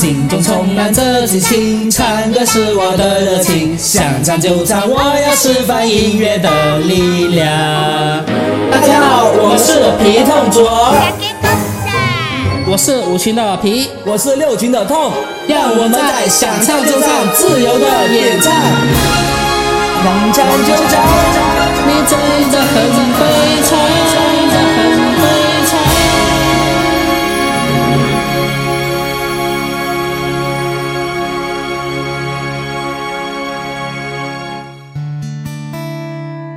心中充满着激情，唱歌是我的热情，想唱就唱，我要释放音乐的力量。大家好，我是皮痛卓，我是五群的皮，我是六群的痛，让我们在想唱就唱，自由的演唱，想唱就唱，你真的很会唱。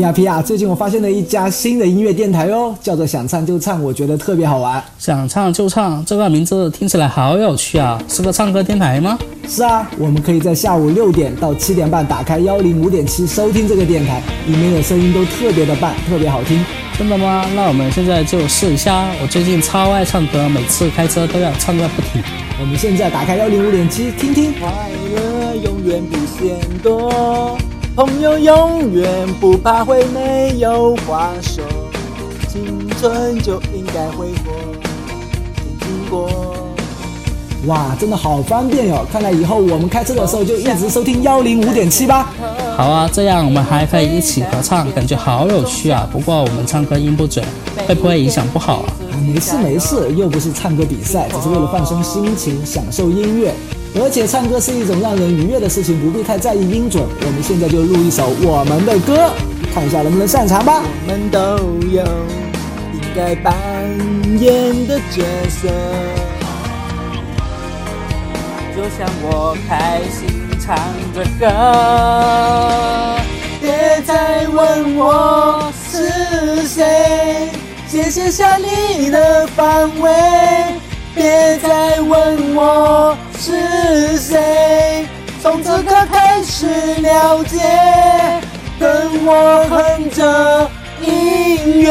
皮亚皮亚，最近我发现了一家新的音乐电台哦，叫做想唱就唱，我觉得特别好玩。想唱就唱这个名字听起来好有趣啊，是个唱歌电台吗？是啊，我们可以在下午六点到七点半打开幺零五点七收听这个电台，里面的声音都特别的棒，特别好听。真的吗？那我们现在就试一下。我最近超爱唱歌，每次开车都要唱个不停。我们现在打开幺零五点七听听。快乐永远比嫌多。朋友永远不怕会没有话说，青春就应该挥霍，经过。哇，真的好方便哟！看来以后我们开车的时候就一直收听幺零五点七吧。好啊，这样我们还可以一起合唱，感觉好有趣啊！不过我们唱歌音不准，会不会影响不好啊？没事没事，又不是唱歌比赛，只是为了放松心情，享受音乐。而且唱歌是一种让人愉悦的事情，不必太在意音准。我们现在就录一首我们的歌，看一下能不能擅长吧。我们都有应该扮演的角色，就像我开心唱着歌。别再问我是谁，先写下你的方位。别再问我。是谁从此刻开始了解，跟我哼着音乐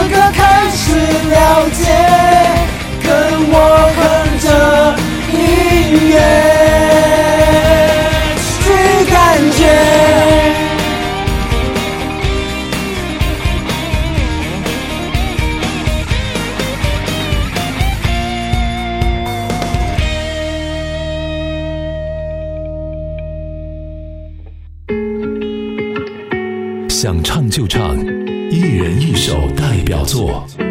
这刻开始了解，跟我哼着音乐去感觉。想唱就唱。一人一首代表作。